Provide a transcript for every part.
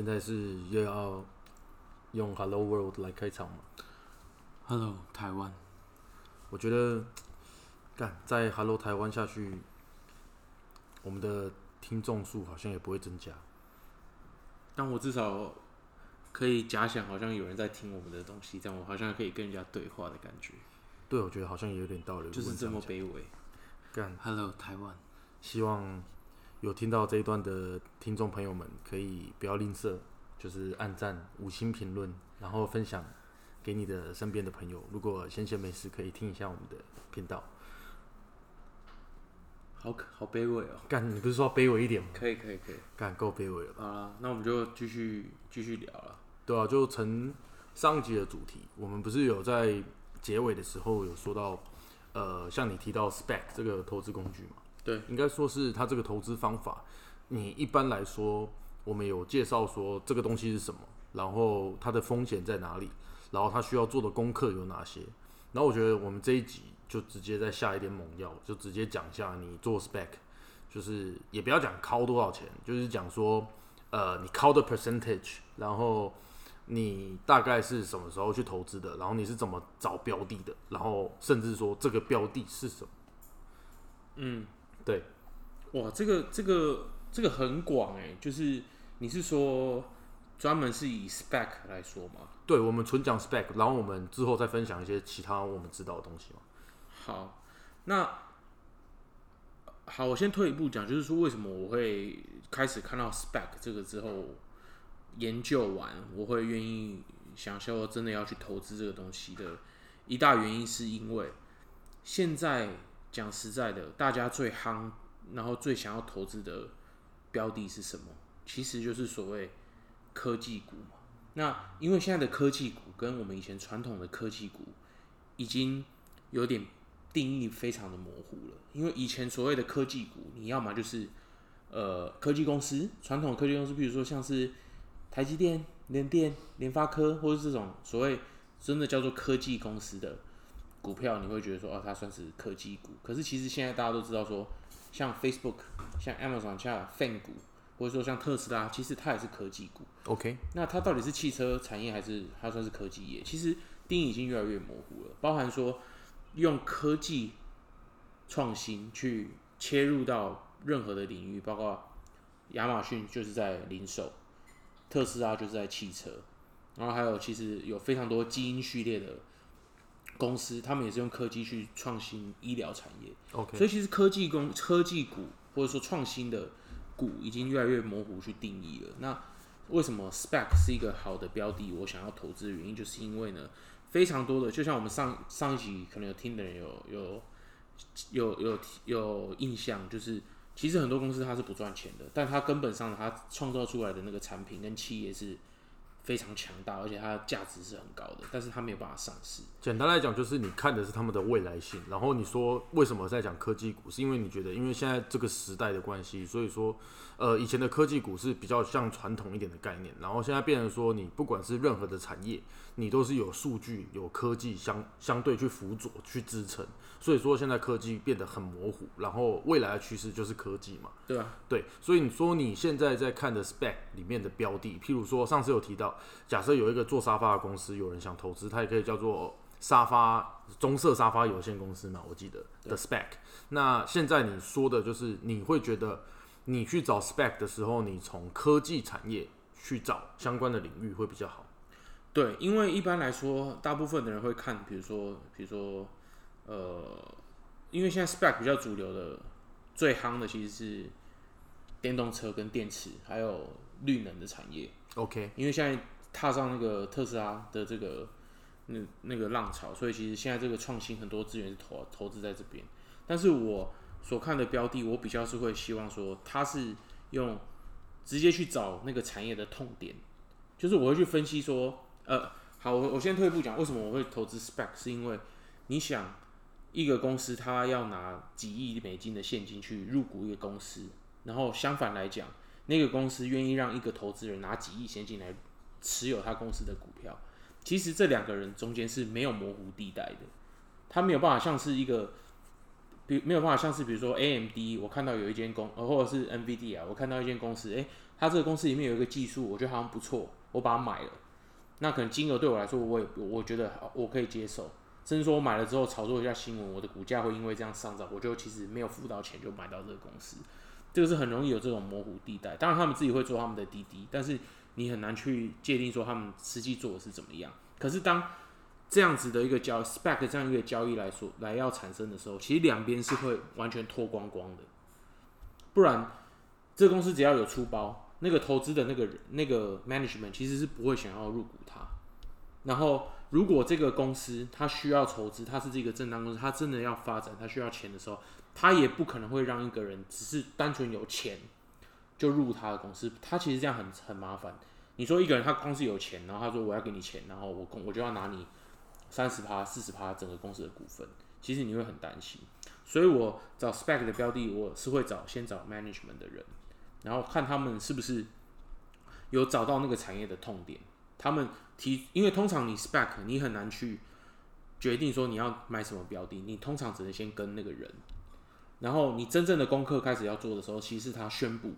现在是又要用 Hello World 来开场嘛？Hello，台湾。我觉得，干在 Hello 台湾下去，我们的听众数好像也不会增加。但我至少可以假想，好像有人在听我们的东西，这样我好像可以跟人家对话的感觉，对，我觉得好像也有点道理。就是这么卑微。干，Hello，台湾。希望有听到这一段的听众朋友们，可以不要吝啬，就是按赞、五星评论，然后分享给你的身边的朋友。如果闲闲没事，可以听一下我们的频道。好可好卑微哦。干，你不是说卑微一点吗？可以可以可以。干，够卑微了吧。好啦，那我们就继续继续聊了。对啊，就成上一集的主题，我们不是有在结尾的时候有说到，呃，像你提到 spec 这个投资工具嘛？对，应该说是它这个投资方法，你一般来说，我们有介绍说这个东西是什么，然后它的风险在哪里，然后它需要做的功课有哪些。然后我觉得我们这一集就直接再下一点猛药，就直接讲一下你做 spec，就是也不要讲敲多少钱，就是讲说，呃，你敲的 percentage，然后你大概是什么时候去投资的，然后你是怎么找标的的，然后甚至说这个标的是什么。嗯，对，哇，这个这个这个很广哎，就是你是说专门是以 spec 来说吗？对，我们纯讲 spec，然后我们之后再分享一些其他我们知道的东西嘛。好，那好，我先退一步讲，就是说为什么我会开始看到 spec 这个之后，研究完我会愿意想说真的要去投资这个东西的一大原因，是因为现在讲实在的，大家最夯，然后最想要投资的标的是什么？其实就是所谓科技股嘛。那因为现在的科技股跟我们以前传统的科技股已经有点定义非常的模糊了。因为以前所谓的科技股，你要么就是呃科技公司，传统科技公司，比如说像是台积电、联电、联发科，或者这种所谓真的叫做科技公司的股票，你会觉得说哦，它算是科技股。可是其实现在大家都知道说，像 Facebook、像 Amazon、像 Fan 股，或者说像特斯拉，其实它也是科技股。OK，那它到底是汽车产业还是它算是科技业？其实定义已经越来越模糊了，包含说用科技创新去切入到任何的领域，包括亚马逊就是在零售，特斯拉就是在汽车，然后还有其实有非常多基因序列的公司，他们也是用科技去创新医疗产业。OK，所以其实科技公科技股或者说创新的股已经越来越模糊去定义了。那为什么 Spec 是一个好的标的？我想要投资的原因，就是因为呢，非常多的，就像我们上上一集可能有听的人有有有有有印象，就是其实很多公司它是不赚钱的，但它根本上它创造出来的那个产品跟企业是非常强大，而且它的价值是很高的，但是它没有办法上市。简单来讲就是你看的是他们的未来性，然后你说为什么在讲科技股，是因为你觉得因为现在这个时代的关系，所以说呃以前的科技股是比较像传统一点的概念，然后现在变成说你不管是任何的产业，你都是有数据、有科技相相对去辅佐、去支撑，所以说现在科技变得很模糊，然后未来的趋势就是科技嘛。对吧？对，所以你说你现在在看的 spec 里面的标的，譬如说上次有提到，假设有一个做沙发的公司，有人想投资，它也可以叫做沙发棕色沙发有限公司嘛，我记得的 spec。那现在你说的就是你会觉得你去找 spec 的时候，你从科技产业去找相关的领域会比较好。对，因为一般来说，大部分的人会看，比如说，比如说，呃，因为现在 spec 比较主流的、最夯的其实是电动车跟电池，还有绿能的产业。OK，因为现在踏上那个特斯拉的这个那那个浪潮，所以其实现在这个创新很多资源是投投资在这边。但是我所看的标的，我比较是会希望说，它是用直接去找那个产业的痛点，就是我会去分析说，呃，好，我我先退一步讲，为什么我会投资 Spec？是因为你想一个公司它要拿几亿美金的现金去入股一个公司，然后相反来讲，那个公司愿意让一个投资人拿几亿现金来持有他公司的股票，其实这两个人中间是没有模糊地带的，他没有办法像是一个。比没有办法像是比如说 A M D，我看到有一间公，呃或者是 N V D 啊，我看到一间公司，诶，它这个公司里面有一个技术，我觉得好像不错，我把它买了，那可能金额对我来说，我也我觉得我可以接受，甚至说我买了之后炒作一下新闻，我的股价会因为这样上涨，我就其实没有付到钱就买到这个公司，这个是很容易有这种模糊地带。当然他们自己会做他们的滴滴，但是你很难去界定说他们实际做的是怎么样。可是当这样子的一个交 spec 这样一个交易来说来要产生的时候，其实两边是会完全脱光光的，不然这个公司只要有出包，那个投资的那个人那个 management 其实是不会想要入股它。然后如果这个公司它需要筹资，它是这个正当公司，它真的要发展，它需要钱的时候，它也不可能会让一个人只是单纯有钱就入他的公司，他其实这样很很麻烦。你说一个人他光是有钱，然后他说我要给你钱，然后我公我就要拿你。三十趴、四十趴，整个公司的股份，其实你会很担心。所以我找 spec 的标的，我是会找先找 management 的人，然后看他们是不是有找到那个产业的痛点。他们提，因为通常你 spec 你很难去决定说你要买什么标的，你通常只能先跟那个人，然后你真正的功课开始要做的时候，其实他宣布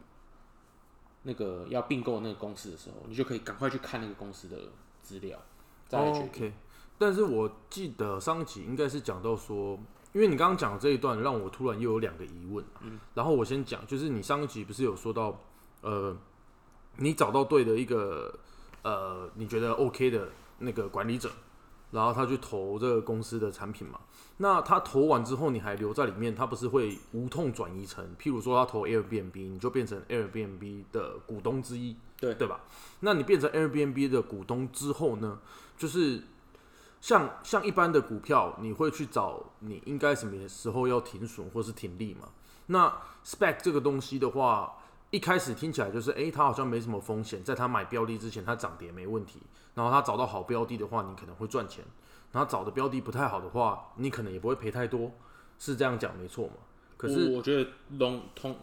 那个要并购那个公司的时候，你就可以赶快去看那个公司的资料，再来决定。但是我记得上一集应该是讲到说，因为你刚刚讲的这一段让我突然又有两个疑问，嗯，然后我先讲，就是你上一集不是有说到，呃，你找到对的一个，呃，你觉得 OK 的那个管理者，然后他去投这个公司的产品嘛？那他投完之后，你还留在里面，他不是会无痛转移成，譬如说他投 Airbnb，你就变成 Airbnb 的股东之一，对对吧？那你变成 Airbnb 的股东之后呢，就是。像像一般的股票，你会去找你应该什么时候要停损或是停利嘛？那 spec 这个东西的话，一开始听起来就是，诶，它好像没什么风险，在他买标的之前，它涨跌没问题。然后他找到好标的的话，你可能会赚钱；然后找的标的不太好的话，你可能也不会赔太多，是这样讲没错嘛？可是我觉得通通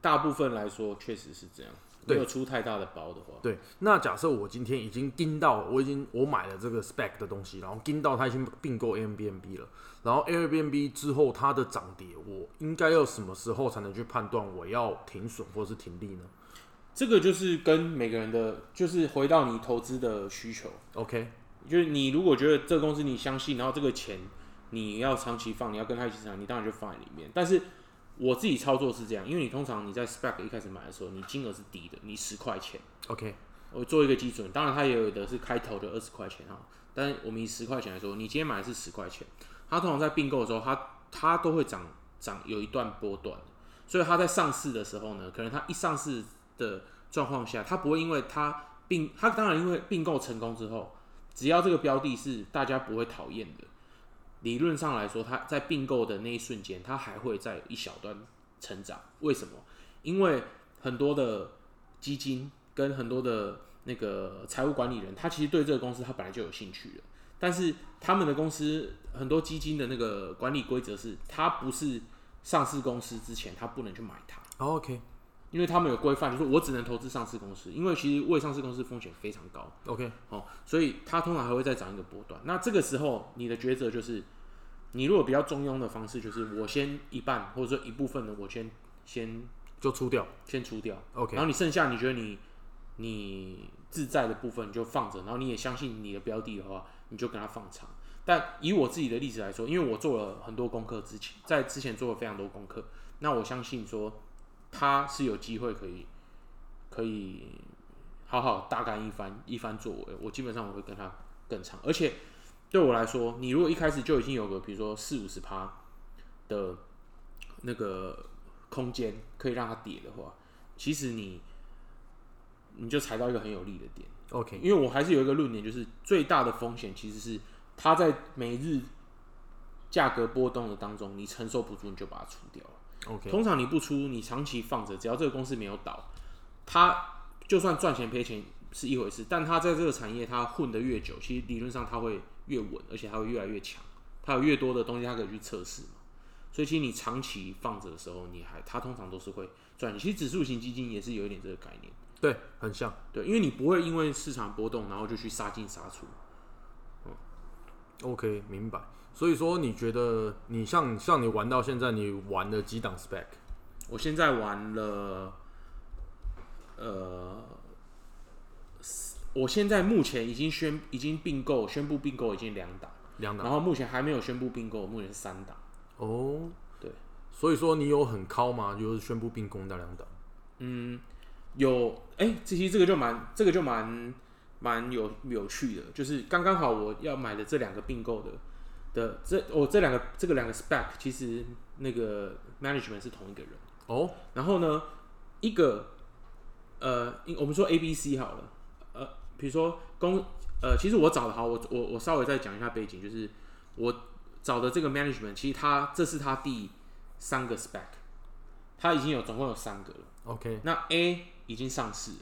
大部分来说确实是这样。没有出太大的包的话，对。那假设我今天已经盯到，我已经我买了这个 spec 的东西，然后盯到它已经并购 Airbnb 了，然后 Airbnb 之后它的涨跌，我应该要什么时候才能去判断我要停损或者是停利呢？这个就是跟每个人的，就是回到你投资的需求。OK，就是你如果觉得这个公司你相信，然后这个钱你要长期放，你要跟他一起长，你当然就放在里面。但是我自己操作是这样，因为你通常你在 spec 一开始买的时候，你金额是低的，你十块钱，OK，我做一个基准，当然它也有的是开头的二十块钱哈，但我们以十块钱来说，你今天买的是十块钱，它通常在并购的时候，它它都会涨涨有一段波段，所以它在上市的时候呢，可能它一上市的状况下，它不会因为它并它当然因为并购成功之后，只要这个标的是大家不会讨厌的。理论上来说，它在并购的那一瞬间，它还会在一小段成长。为什么？因为很多的基金跟很多的那个财务管理人，他其实对这个公司他本来就有兴趣的。但是他们的公司很多基金的那个管理规则是，它不是上市公司之前，他不能去买它。OK。因为他们有规范，就是我只能投资上市公司，因为其实未上市公司风险非常高。OK，好，所以它通常还会再涨一个波段。那这个时候你的抉择就是，你如果比较中庸的方式，就是我先一半或者说一部分的，我先先就出掉，先出掉。OK，然后你剩下你觉得你你自在的部分就放着，然后你也相信你的标的的话，你就跟它放长。但以我自己的例子来说，因为我做了很多功课，之前在之前做了非常多功课，那我相信说。他是有机会可以可以好好大干一番一番作为，我基本上我会跟他更长，而且对我来说，你如果一开始就已经有个比如说四五十趴的那个空间可以让它跌的话，其实你你就踩到一个很有利的点，OK，因为我还是有一个论点，就是最大的风险其实是它在每日价格波动的当中，你承受不住，你就把它出掉了。OK，通常你不出，你长期放着，只要这个公司没有倒，它就算赚钱赔钱是一回事，但它在这个产业它混得越久，其实理论上它会越稳，而且它会越来越强，它有越多的东西它可以去测试嘛。所以其实你长期放着的时候，你还它通常都是会赚钱。其实指数型基金也是有一点这个概念，对，很像。对，因为你不会因为市场波动然后就去杀进杀出。嗯 OK，明白。所以说，你觉得你像像你玩到现在，你玩了几档 spec？我现在玩了，呃，我现在目前已经宣已经并购，宣布并购已经两档，两档然后目前还没有宣布并购，目前是三档。哦，对。所以说你有很高吗？就是宣布并购那两档。嗯，有哎，这其实这个就蛮这个就蛮蛮有有趣的，就是刚刚好我要买的这两个并购的的这我这两个这个两个 spec 其实那个 management 是同一个人。哦，然后呢，一个呃，我们说 A、B、C 好了，呃，比如说公呃，其实我找的好，我我我稍微再讲一下背景，就是我找的这个 management，其实他这是他第三个 spec，他已经有总共有三个了。OK，那 A 已经上市了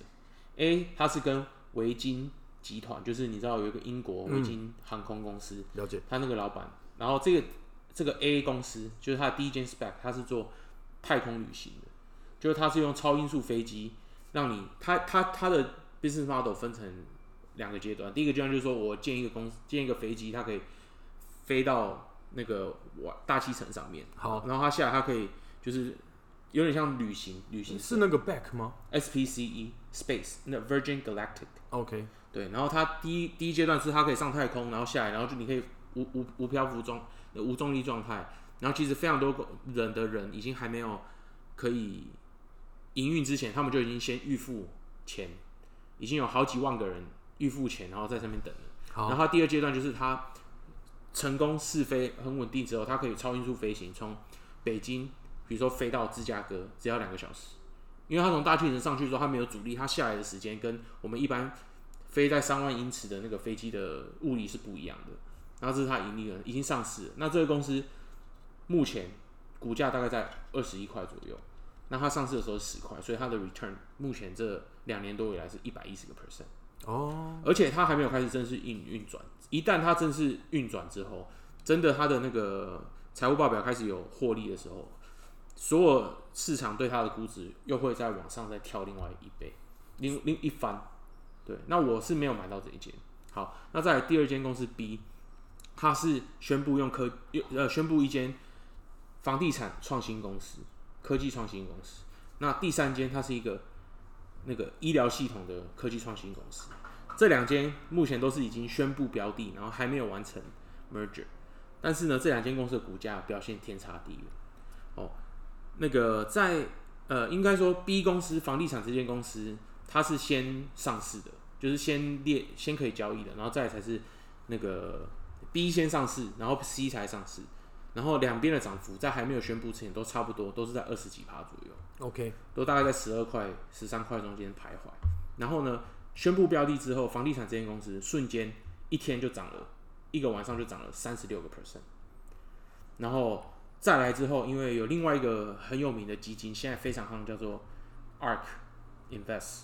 ，A 它是跟维京集团，就是你知道有一个英国维京航空公司，了解。他那个老板，然后这个这个 A 公司就是他的第一间 spec，他是做太空旅行的，就是他是用超音速飞机让你，他他他的 business model 分成两个阶段，第一个阶段就是说我建一个公司，建一个飞机，它可以飞到那个瓦大气层上面，好，然后它下来它可以就是有点像旅行旅行是那个 back 吗 SPCE E Space 那 Virgin Galactic。？OK，对，然后它第一第一阶段是它可以上太空，然后下来，然后就你可以无无无漂浮状呃无重力状态，然后其实非常多人的人已经还没有可以营运之前，他们就已经先预付钱，已经有好几万个人预付钱，然后在上面等了。然后它第二阶段就是它成功试飞很稳定之后，它可以超音速飞行，从北京比如说飞到芝加哥只要两个小时，因为它从大气层上去之后，它没有阻力，它下来的时间跟我们一般飞在三万英尺的那个飞机的物理是不一样的。然后这是它盈利了，已经上市。那这个公司目前股价大概在二十一块左右，那它上市的时候十块，所以它的 return 目前这两年多以来是一百一十个 percent。哦，而且它还没有开始正式运运转。一旦它正式运转之后，真的它的那个财务报表开始有获利的时候，所有市场对它的估值又会再往上再跳另外一倍，另另一番。对，那我是没有买到这一间。好，那再来第二间公司 B，它是宣布用科呃宣布一间房地产创新公司，科技创新公司。那第三间它是一个那个医疗系统的科技创新公司。这两间目前都是已经宣布标的，然后还没有完成 merger。但是呢，这两间公司的股价表现天差地远。哦，那个在呃，应该说 B 公司房地产这间公司，它是先上市的，就是先列先可以交易的，然后再才是那个 B 先上市，然后 C 才上市。然后两边的涨幅在还没有宣布之前都差不多，都是在二十几趴左右。OK，都大概在十二块、十三块中间徘徊。然后呢，宣布标的之后，房地产这间公司瞬间一天就涨了，一个晚上就涨了三十六个 percent。然后再来之后，因为有另外一个很有名的基金，现在非常夯，叫做 ARK Invest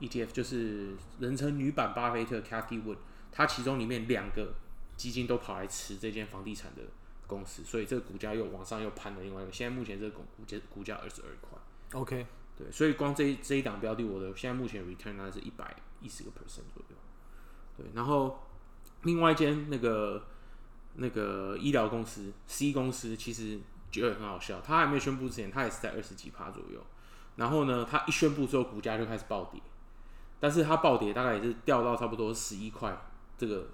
ETF，就是人称女版巴菲特 Cathy Wood，它其中里面两个基金都跑来吃这间房地产的公司，所以这个股价又往上又攀了另外一个，现在目前这个股股价股价二十二块。OK，对，所以光这一这一档标的，我的现在目前 return 大概是一百一十个 percent 左右。对，然后另外一间那个那个医疗公司 C 公司，其实觉得很好笑，它还没有宣布之前，它也是在二十几趴左右。然后呢，它一宣布之后，股价就开始暴跌，但是它暴跌大概也是掉到差不多十一块这个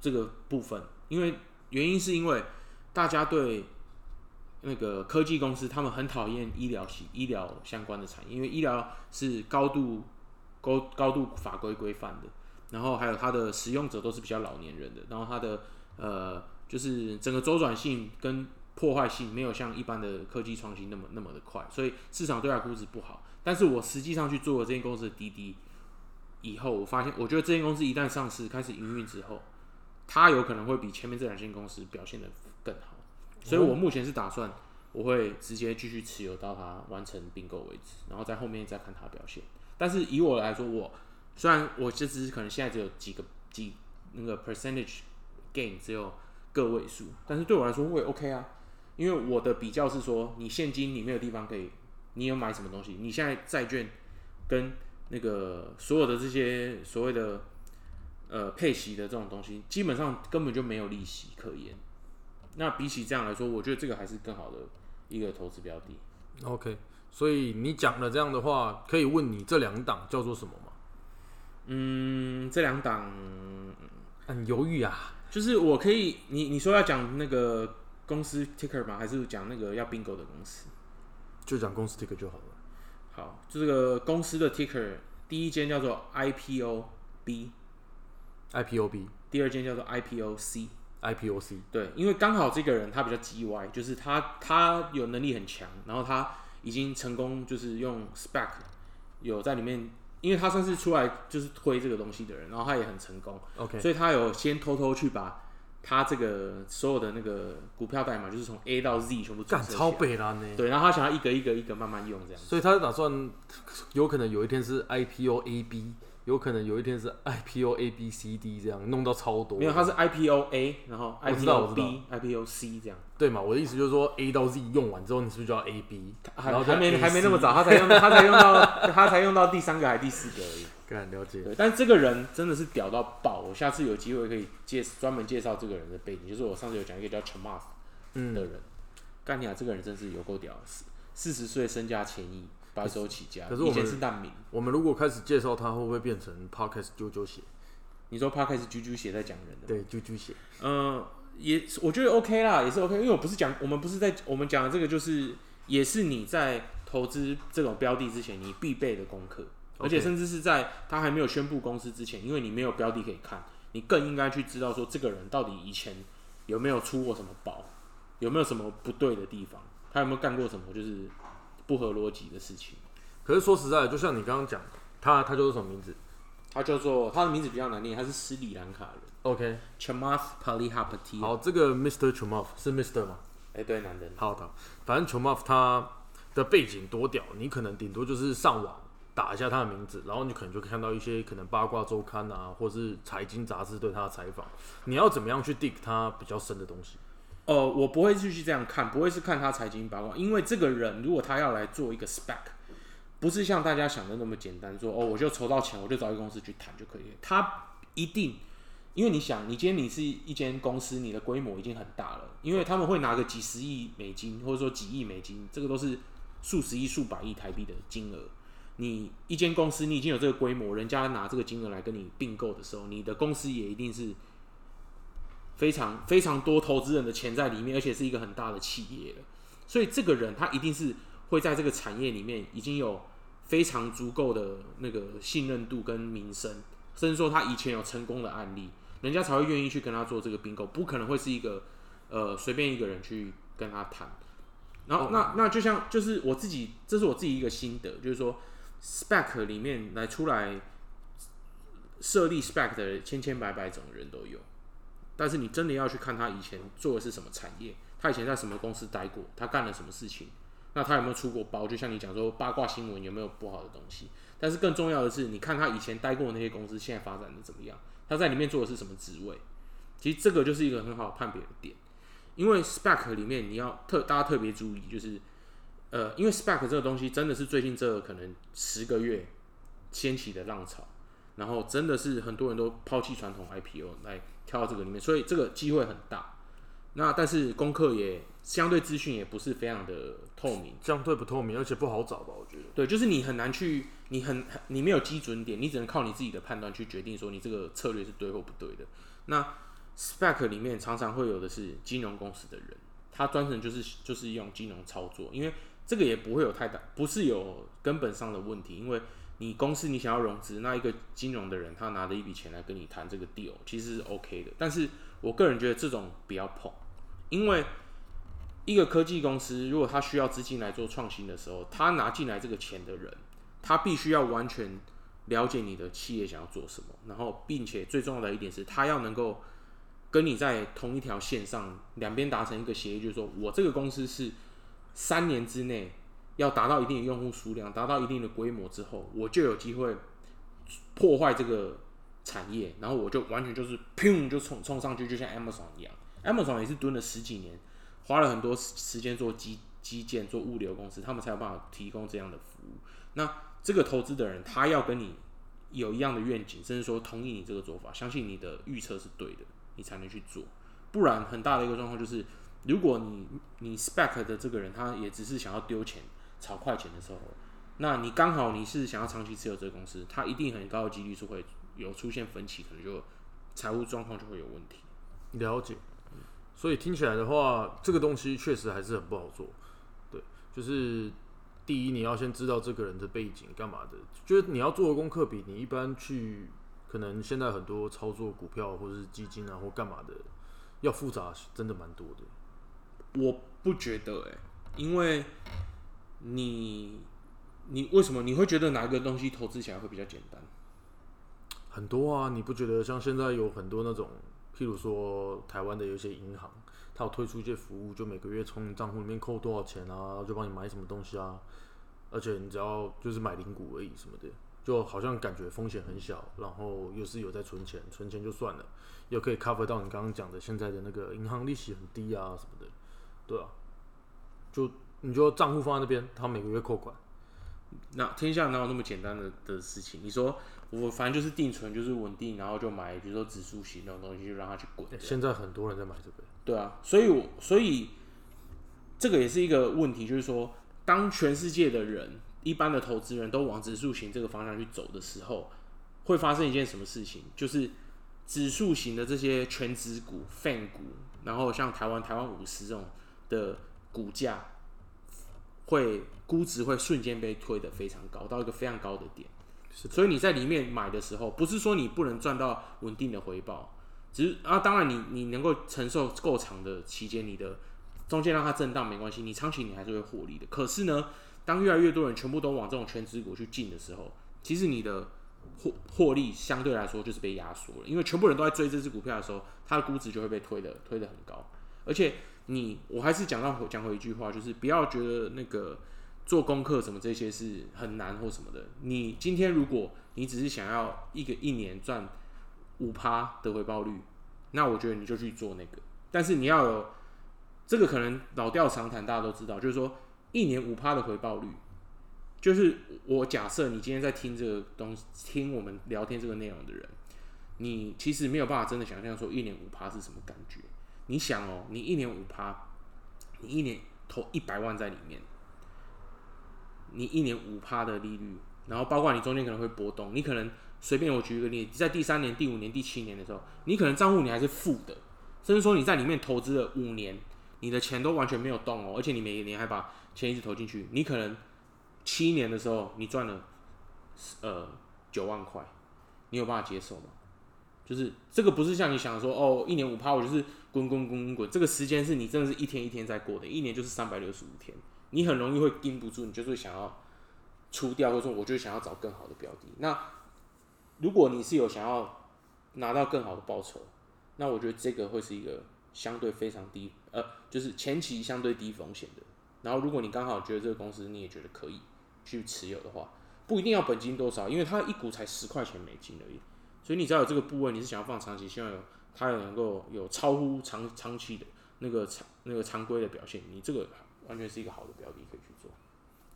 这个部分，因为原因是因为大家对那个科技公司，他们很讨厌医疗系医疗相关的产业，因为医疗是高度高高度法规规范的，然后还有它的使用者都是比较老年人的，然后它的呃就是整个周转性跟破坏性没有像一般的科技创新那么那么的快，所以市场对它估值不好。但是我实际上去做了这间公司的滴滴，以后，我发现，我觉得这间公司一旦上市开始营运之后，它有可能会比前面这两间公司表现的更好。所以我目前是打算，我会直接继续持有到它完成并购为止，然后在后面再看它表现。但是以我来说，我虽然我这只可能现在只有几个几那个 percentage gain 只有个位数，但是对我来说我也 OK 啊，因为我的比较是说，你现金你没有地方可以，你有买什么东西？你现在债券跟那个所有的这些所谓的呃配息的这种东西，基本上根本就没有利息可言。那比起这样来说，我觉得这个还是更好的一个投资标的。OK，所以你讲了这样的话，可以问你这两档叫做什么吗？嗯，这两档很犹豫啊。就是我可以，你你说要讲那个公司 ticker 吗？还是讲那个要 bingo 的公司？就讲公司 ticker 就好了。好，就这个公司的 ticker，第一间叫做 IPO B，IPOB、第二间叫做 IPO C。IPOC，对，因为刚好这个人他比较 G Y，就是他他有能力很强，然后他已经成功就是用 spec 有在里面，因为他算是出来就是推这个东西的人，然后他也很成功，OK，所以他有先偷偷去把他这个所有的那个股票代码，就是从 A 到 Z 全部注干超册起来。北蓝呢。对，然后他想要一个一个一个慢慢用这样。所以他打算有可能有一天是 IPO AB，有可能有一天是 IPO A B C D 这样弄到超多。没有，他是 IPO A，然后我知道我 IPO 知道 B、IPO C 这样。对嘛？我的意思就是说 A 到 Z 用完之后，你是不是就要 AB？然后再还还没 AC 还没那么早，他才用他才用到他才用到第三个还第四个而已。干了解。对，但这个人真的是屌到爆，我下次有机会可以介专门介绍这个人的背景，就是我上次有讲一个叫 Chamath 嗯的人，干你啊，这个人真是有够屌的，四四十岁身家千亿，白手起家，可是我们以前是难民。我们如果开始介绍他，会不会变成 Podcast 啾啾鞋？你说 p 开始啾啾鞋在讲人的，对，啾啾鞋。嗯，也我觉得 OK 啦，也是 OK，因为我不是讲，我们不是在我们讲的这个，就是也是你在投资这种标的之前你必备的功课，而且甚至是在他还没有宣布公司之前，因为你没有标的可以看，你更应该去知道说这个人到底以前有没有出过什么包，有没有什么不对的地方，他有没有干过什么就是不合逻辑的事情。可是说实在的，就像你刚刚讲的，他他叫做什么名字他叫做他的名字比较难念，他是斯里兰卡人？OK，，Chamath Palihapitiya。好，这个 Mr. Chumov 是 Mr 吗？哎、对，男的。好的，反正 Chumov 他的背景多屌，你可能顶多就是上网打一下他的名字，然后你可能就看到一些可能八卦周刊啊，或是财经杂志对他的采访。你要怎么样去 dig 他比较深的东西？哦，我不会继续这样看，不会是看他财经八卦，因为这个人如果他要来做一个 spec，不是像大家想的那么简单，说哦我就筹到钱，我就找一个公司去谈就可以了。他一定，因为你想，你今天你是一间公司，你的规模已经很大了，因为他们会拿个几十亿美金，或者说几亿美金，这个都是数十亿、数百亿台币的金额。你一间公司，你已经有这个规模，人家拿这个金额来跟你并购的时候，你的公司也一定是非常非常多投资人的钱在里面，而且是一个很大的企业。所以这个人他一定是会在这个产业里面已经有非常足够的那个信任度跟名声，甚至说他以前有成功的案例，人家才会愿意去跟他做这个并购，不可能会是一个呃随便一个人去跟他谈。然后那那就像就是我自己，这是我自己一个心得，就是说 spec 里面来出来设立 spec 的千千百百种人都有。但是你真的要去看他以前做的是什么产业，他以前在什么公司待过，他干了什么事情，那他有没有出过包？就像你讲说八卦新闻有没有不好的东西？但是更重要的是，你看他以前待过的那些公司现在发展的怎么样？他在里面做的是什么职位？其实这个就是一个很好判别的点，因为 spec 里面你要特大家特别注意，就是呃，因为 spec 这个东西真的是最近这可能十个月掀起的浪潮，然后真的是很多人都抛弃传统 IPO 来跳到这个里面，所以这个机会很大。那但是功课也相对资讯也不是非常的透明，相对不透明，而且不好找吧？我觉得。对，就是你很难去，你很很你没有基准点，你只能靠你自己的判断去决定说你这个策略是对或不对的。那 spec 里面常常会有的是金融公司的人，他专程就是就是用金融操作，因为这个也不会有太大，不是有根本上的问题，因为你公司你想要融资，那一个金融的人他拿着一笔钱来跟你谈这个 deal，其实是 OK 的。但是我个人觉得这种不要碰，因为一个科技公司如果他需要资金来做创新的时候，他拿进来这个钱的人，他必须要完全了解你的企业想要做什么，然后并且最重要的一点是，他要能够跟你在同一条线上，两边达成一个协议，就是说我这个公司是三年之内要达到一定的用户数量，达到一定的规模之后，我就有机会破坏这个产业，然后我就完全就是砰就冲冲上去，就像 Amazon 一样，Amazon 也是蹲了十几年，花了很多时间做基基建、做物流公司，他们才有办法提供这样的服务。那这个投资的人，他要跟你有一样的愿景，甚至说同意你这个做法，相信你的预测是对的，你才能去做。不然，很大的一个状况就是，如果你你 spec 的这个人，他也只是想要丢钱、炒快钱的时候，那你刚好你是想要长期持有这个公司，他一定很高的几率是会有出现分歧，可能就财务状况就会有问题。了解。所以听起来的话，这个东西确实还是很不好做。对，就是第一，你要先知道这个人的背景干嘛的，就是你要做的功课比你一般去可能现在很多操作股票或者是基金啊或干嘛的要复杂，真的蛮多的。我不觉得哎、因为你你为什么你会觉得哪个东西投资起来会比较简单？很多啊，你不觉得像现在有很多那种，譬如说台湾的有些银行，它有推出一些服务，就每个月从你账户里面扣多少钱啊，就帮你买什么东西啊，而且你只要就是买零股而已什么的，就好像感觉风险很小，然后又是有在存钱，存钱就算了，又可以 cover 到你刚刚讲的现在的那个银行利息很低啊什么的，对啊，就你就账户放在那边，他每个月扣款，那天下哪有那么简单的的事情？你说我反正就是定存，就是稳定，然后就买，比如说指数型那种东西，就让它去滚。现在很多人在买这个，对啊，所以我所以这个也是一个问题，就是说，当全世界的人，一般的投资人都往指数型这个方向去走的时候，会发生一件什么事情？就是指数型的这些全指股、泛股，然后像台湾台湾五十这种的股价，会估值会瞬间被推得非常高，到一个非常高的点。是所以你在里面买的时候，不是说你不能赚到稳定的回报，只是啊，当然你你能够承受够长的期间，你的中间让它震荡没关系，你长期你还是会获利的。可是呢，当越来越多人全部都往这种全职股去进的时候，其实你的获获利相对来说就是被压缩了，因为全部人都在追这只股票的时候，它的估值就会被推的推的很高。而且你我还是讲到讲回一句话，就是不要觉得那个做功课什么这些是很难或什么的。你今天如果你只是想要一个一年赚五趴的回报率，那我觉得你就去做那个。但是你要有这个可能老调常谈，大家都知道，就是说一年五趴的回报率，就是我假设你今天在听这个东西，听我们聊天这个内容的人，你其实没有办法真的想象说一年五趴是什么感觉。你想哦，你一年五趴，你一年投一百万在里面，你一年五趴的利率，然后包括你中间可能会波动，你可能随便我举一个例子，在第三年、第五年、第七年的时候，你可能账户你还是负的，甚至说你在里面投资了五年，你的钱都完全没有动哦，而且你每一年还把钱一直投进去，你可能七年的时候你赚了呃九万块，你有办法接受吗？就是这个不是像你想说哦，一年五趴，我就是滚滚滚滚滚，这个时间是你真的是一天一天在过的，一年就是三百六十五天，你很容易会盯不住，你就是想要出掉，或者说我就想要找更好的标的。那如果你是有想要拿到更好的报酬，那我觉得这个会是一个相对非常低，呃，就是前期相对低风险的。然后如果你刚好觉得这个公司你也觉得可以去持有的话，不一定要本金多少，因为它一股才十块钱美金而已。所以你只要有这个部位，你是想要放长期，希望有它有能够有超乎长长期的那个常那个常规的表现，你这个完全是一个好的标的可以去做。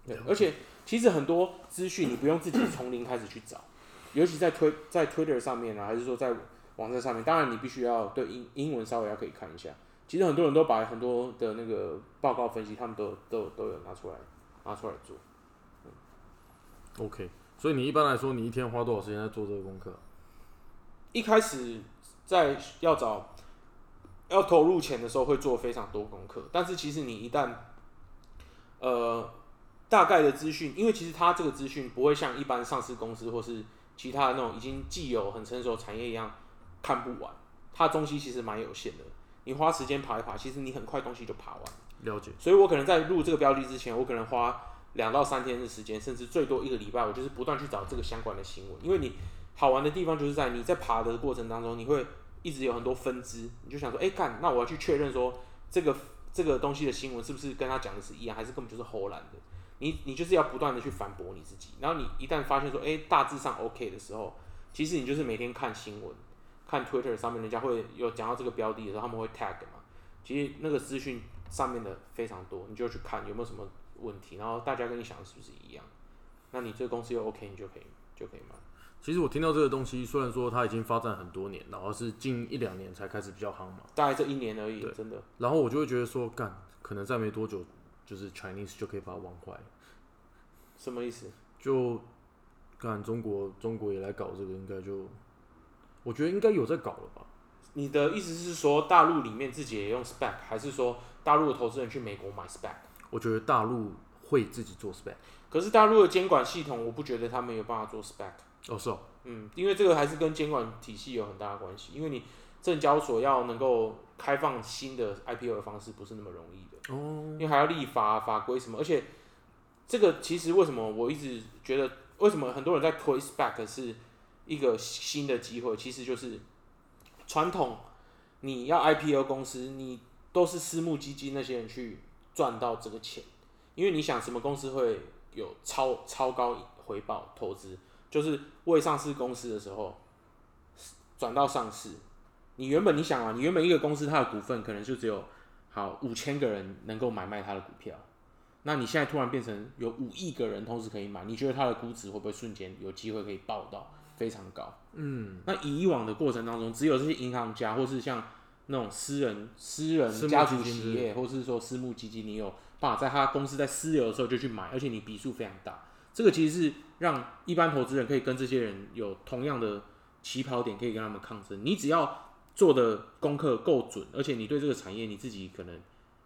对，而且其实很多资讯你不用自己从零开始去找，尤其在推在 Twitter 上面啊，还是说在网站上面，当然你必须要对英英文稍微要可以看一下。其实很多人都把很多的那个报告分析，他们都都都有拿出来拿出来做。OK，所以你一般来说，你一天花多少时间在做这个功课？一开始在要找要投入钱的时候，会做非常多功课，但是其实你一旦呃大概的资讯，因为其实它这个资讯不会像一般上市公司或是其他的那种已经既有很成熟的产业一样看不完，它的东西其实蛮有限的。你花时间爬一爬，其实你很快东西就爬完。了解，所以我可能在录这个标的之前，我可能花两到三天的时间，甚至最多一个礼拜，我就是不断去找这个相关的新闻，因为你好玩的地方就是在你在爬的过程当中，你会一直有很多分支，你就想说，哎、干，那我要去确认说这个这个东西的新闻是不是跟他讲的是一样，还是根本就是偷懒的？你你就是要不断的去反驳你自己，然后你一旦发现说，哎、大致上 OK 的时候，其实你就是每天看新闻，看 Twitter 上面人家会有讲到这个标的的时候，他们会 tag 嘛，其实那个资讯上面的非常多，你就去看有没有什么问题，然后大家跟你想的是不是一样，那你这个公司又 OK，你就可以就可以买。其实我听到这个东西，虽然说它已经发展很多年，然后是近一两年才开始比较夯嘛，大概这一年而已，真的。然后我就会觉得说，干，可能再没多久，就是 Chinese 就可以把它玩坏，什么意思？就干中国中国也来搞这个，应该就，我觉得应该有在搞了吧。你的意思是说大陆里面自己也用 spec，还是说大陆的投资人去美国买 spec？我觉得大陆会自己做 spec。可是大陆的监管系统，我不觉得他们有办法做 spec。哦，是哦，嗯，因为这个还是跟监管体系有很大的关系。因为你证交所要能够开放新的 IPO 的方式，不是那么容易的。哦，因为还要立法法规什么，而且这个其实为什么我一直觉得，为什么很多人在推 SPAC 是一个新的机会，其实就是传统你要 IPO 公司，你都是私募基金那些人去赚到这个钱，因为你想什么公司会有超超高回报投资，就是未上市公司的时候转到上市，你原本你想啊，你原本一个公司它的股份可能就只有好五千个人能够买卖它的股票，那你现在突然变成有五亿个人同时可以买，你觉得它的估值会不会瞬间有机会可以爆到非常高？嗯，那以往的过程当中，只有这些银行家或是像那种私人私人家族企业，或是说私募基金，你有办法在他公司在私有的时候就去买，而且你笔数非常大，这个其实是让一般投资人可以跟这些人有同样的起跑点，可以跟他们抗争。你只要做的功课够准，而且你对这个产业你自己可能，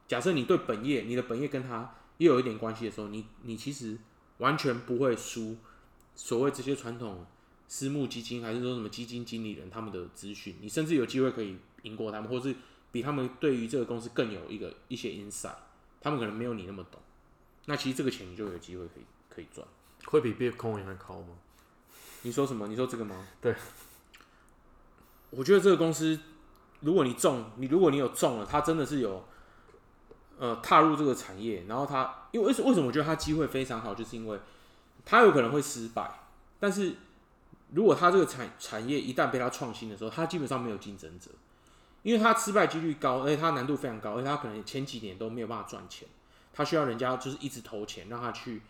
假设你对本业，你的本业跟他又有一点关系的时候，你你其实完全不会输所谓这些传统私募基金，还是说什么基金经理人他们的资讯，你甚至有机会可以赢过他们，或是比他们对于这个公司更有一个一些 insight，他们可能没有你那么懂，那其实这个钱你就有机会可以可以赚。会比 Bitcoin 还高吗？你说什么？你说这个吗？对，我觉得这个公司，如果你中，你如果你有中了，它真的是有，呃，踏入这个产业，然后它，因为为什为什么我觉得它机会非常好，就是因为它有可能会失败，但是如果它这个产产业一旦被它创新的时候，它基本上没有竞争者，因为它失败几率高，而且它难度非常高，而且它可能前几年都没有办法赚钱，它需要人家就是一直投钱，让它去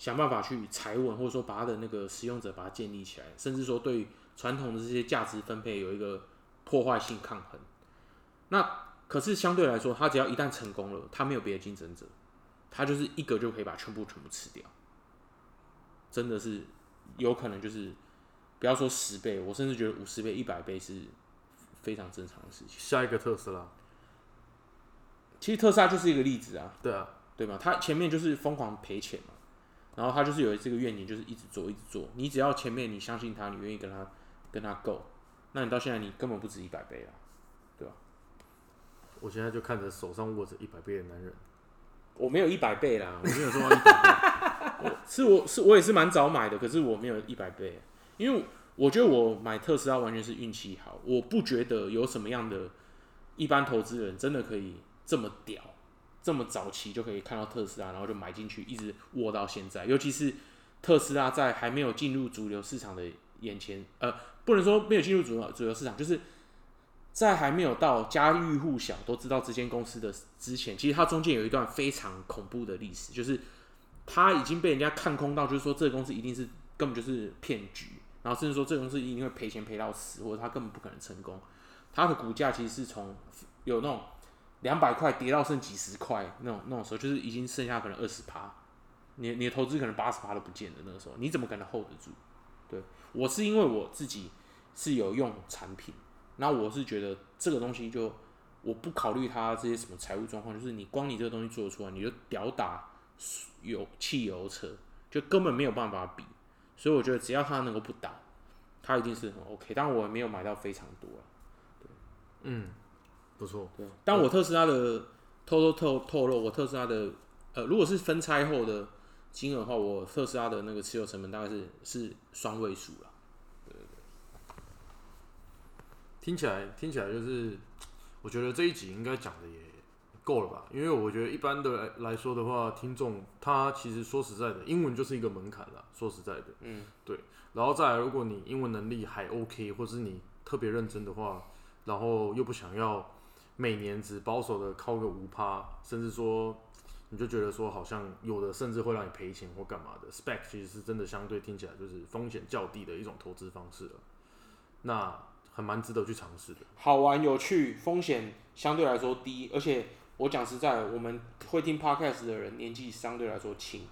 想办法去踩稳，或者说把它的那个使用者把它建立起来，甚至说对传统的这些价值分配有一个破坏性抗衡。那可是相对来说，它只要一旦成功了，它没有别的竞争者，它就是一个就可以把全部全部吃掉，真的是有可能就是不要说十倍，我甚至觉得五十倍、一百倍是非常正常的事情。下一个特斯拉，其实特斯拉就是一个例子啊，对啊，对吧？它前面就是疯狂赔钱嘛，然后他就是有这个愿景，就是一直做，一直做。你只要前面你相信他，你愿意跟他跟他够，那你到现在你根本不止一百倍了，对吧。我现在就看着手上握着一百倍的男人，我没有一百倍啦，我没有说到一百倍，我 是我是我也是蛮早买的，可是我没有一百倍，因为我觉得我买特斯拉完全是运气好，我不觉得有什么样的一般投资人真的可以这么屌，这么早期就可以看到特斯拉，然后就买进去，一直握到现在，尤其是特斯拉在还没有进入主流市场的眼前，呃，不能说没有进入主流主流市场，就是在还没有到家喻户晓都知道这间公司的之前，其实它中间有一段非常恐怖的历史，就是它已经被人家看空到，就是说这个公司一定是根本就是骗局，然后甚至说这个公司一定会赔钱赔到死，或者它根本不可能成功。它的股价其实是从有那种两百块跌到剩几十块那种那种时候，就是已经剩下可能二十趴，你你的投资可能八十趴都不见了那个时候，你怎么可能 hold 得住？对我是因为我自己是有用产品。那我是觉得这个东西就我不考虑它这些什么财务状况，就是你光你这个东西做出来，你就屌打有汽油车，就根本没有办法比。所以我觉得只要它能够不倒，它一定是很 OK。但我也没有买到非常多了，嗯，不错，对。但我特斯拉的偷偷透透露，我特斯拉的呃，如果是分拆后的金额的话，我特斯拉的那个持有成本大概是是双位数了。听起来听起来就是，我觉得这一集应该讲的也够了吧？因为我觉得一般的来来说的话，听众他其实说实在的，英文就是一个门槛啦。说实在的，嗯，对。然后再来，如果你英文能力还 OK，或是你特别认真的话，然后又不想要每年只保守的靠个五趴，甚至说你就觉得说好像有的甚至会让你赔钱或干嘛的，spec 其实是真的相对听起来就是风险较低的一种投资方式了。那很蛮值得去尝试的。好玩有趣，风险相对来说低，而且我讲实在，我们会听 podcast 的人年纪相对来说轻，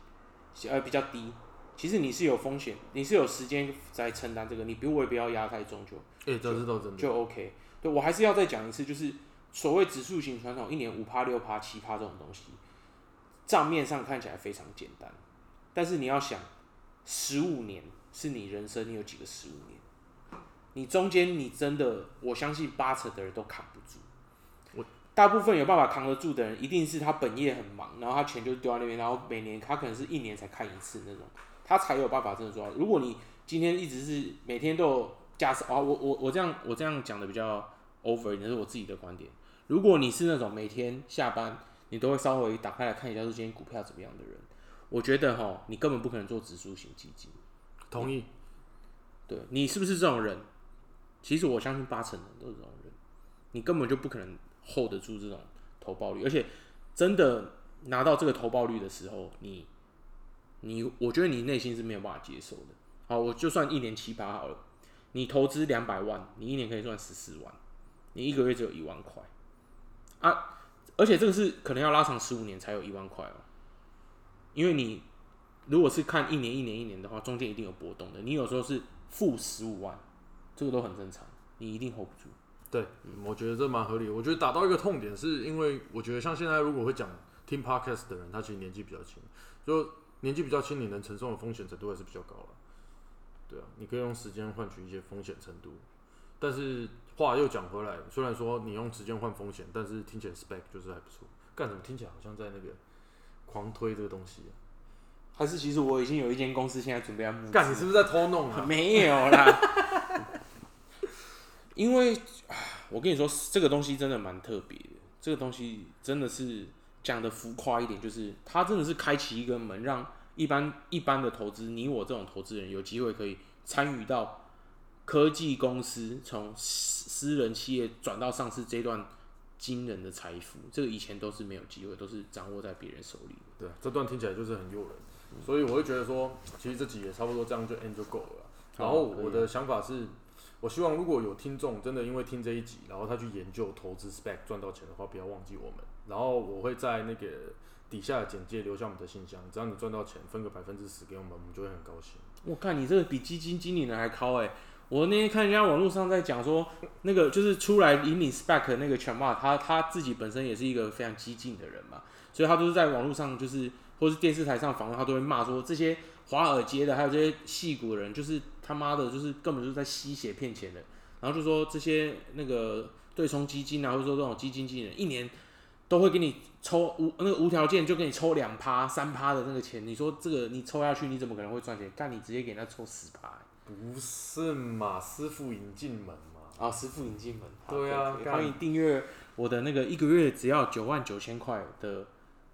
呃比较低。其实你是有风险，你是有时间在承担这个，你不我也不要压太重就哎、这是都真的。就 OK。对我还是要再讲一次，就是所谓指数型传统，一年五趴、六趴、七趴这种东西，账面上看起来非常简单，但是你要想，十五年是你人生，你有几个十五年？你中间你真的，我相信八成的人都扛不住。我大部分有办法扛得住的人，一定是他本业很忙，然后他钱就丢在那边，然后每年他可能是一年才看一次那种，他才有办法真的做到。如果你今天一直是每天都有假设啊，我我我这样我这样讲的比较 over，那是我自己的观点。如果你是那种每天下班你都会稍微打开来看一下说今天股票怎么样的人，我觉得哈，你根本不可能做指数型基金。同意。对你是不是这种人？其实我相信八成人都是这种人，你根本就不可能 hold 得住这种投报率，而且真的拿到这个投报率的时候，你你我觉得你内心是没有办法接受的。好，我就算一年七八好了，你投资两百万，你一年可以赚十四万，你一个月只有一万块啊！而且这个是可能要拉长十五年才有一万块哦，因为你如果是看一年一年一年的话，中间一定有波动的。你有时候是负十五万，这个都很正常，你一定 hold 不住。对，我觉得这蛮合理。我觉得打到一个痛点，是因为我觉得像现在如果会讲听 podcast 的人，他其实年纪比较轻，就年纪比较轻，你能承受的风险程度还是比较高了。对啊，你可以用时间换取一些风险程度。但是话又讲回来，虽然说你用时间换风险，但是听起来 spec 就是还不错。干什么？听起来好像在那个狂推这个东西、啊。还是其实我已经有一间公司现在准备要募资干，你是不是在偷弄啊？没有啦，因为我跟你说，这个东西真的蛮特别的。这个东西真的是讲的浮夸一点，就是它真的是开启一个门，让一般一般的投资，你我这种投资人有机会可以参与到科技公司从私私人企业转到上市这段惊人的财富。这个以前都是没有机会，都是掌握在别人手里。对，这段听起来就是很诱人，所以我会觉得说，其实这集也差不多这样就 end 就够了。然后我的想法是，我希望如果有听众真的因为听这一集，然后他去研究投资 spec 赚到钱的话，不要忘记我们。然后我会在那个底下的简介留下我们的信箱，只要你赚到钱，分个百分之十给我们，我们就会很高兴。我看你这个比基金经理人还高哎、我那天看人家网络上在讲说，那个就是出来引领 spec 那个全骂他他自己本身也是一个非常激进的人嘛，所以他都是在网络上就是或是电视台上访问，他都会骂说这些华尔街的还有这些戏骨的人，就是他妈的，就是根本就是在吸血骗钱的，然后就说这些那个对冲基金啊，或者说这种基金经理人一年都会给你抽无那个无条件就给你抽两趴三趴的那个钱，你说这个你抽下去你怎么可能会赚钱？干你直接给人家抽十趴、不是嘛，师傅引进门嘛。啊，师傅引进门。对啊干可以可以欢迎订阅我的那个一个月只要九万九千块的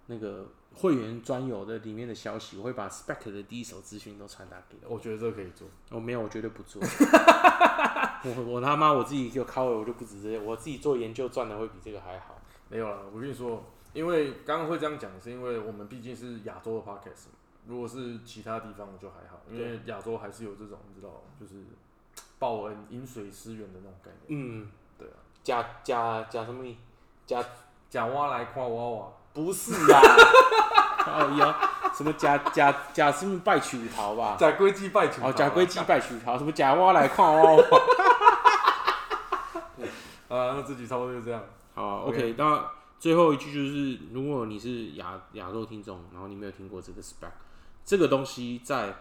那个会员专有的里面的消息，我会把 spec 的第一手资讯都传达给你。我觉得这个可以做。我、没有，我绝对不做。我我他妈我自己就靠了，我就不止这些，我自己做研究赚的会比这个还好。没有了，我跟你说，因为刚刚会这样讲，是因为我们毕竟是亚洲的 podcast 嘛。如果是其他地方，我就还好，因为亚洲还是有这种你知道，就是报恩饮水思源的那种概念。嗯，对啊，假假假什么你？假假蛙来夸蛙蛙，不是啊，靠腰什么假假假是不是拜曲桃吧？假龟鸡拜球。哦，假龟鸡拜曲桃，什么假蛙来看蛙蛙。啊，那这集差不多就这样。好 OK，OK，那最后一句就是，如果你是亚亚洲听众，然后你没有听过这个 SPAC，这个东西在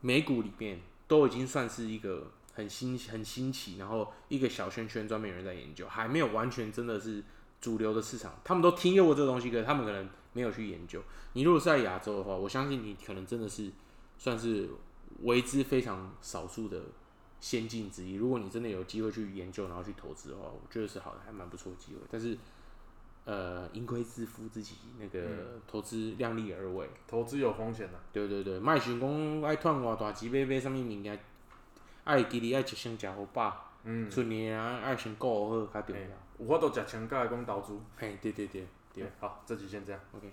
美股里面都已经算是一个很新很新奇，然后一个小圈圈专门有人在研究，还没有完全真的是主流的市场。他们都听过这个东西，可是他们可能没有去研究。你如果是在亚洲的话，我相信你可能真的是算是为之非常少数的先进之一。如果你真的有机会去研究，然后去投资的话，我觉得是好的，还蛮不错的机会。但是，呃，盈亏自负，自己那个投资量力而为。投资有风险的、对对对，莫想讲爱赚偌大钱买买啥物物件，爱记哩爱一生食好饱，嗯，剩的啊爱先顾好较重要。有法度食穿，甲来讲投资。嘿，对对对对对，好，这集先这样。，OK。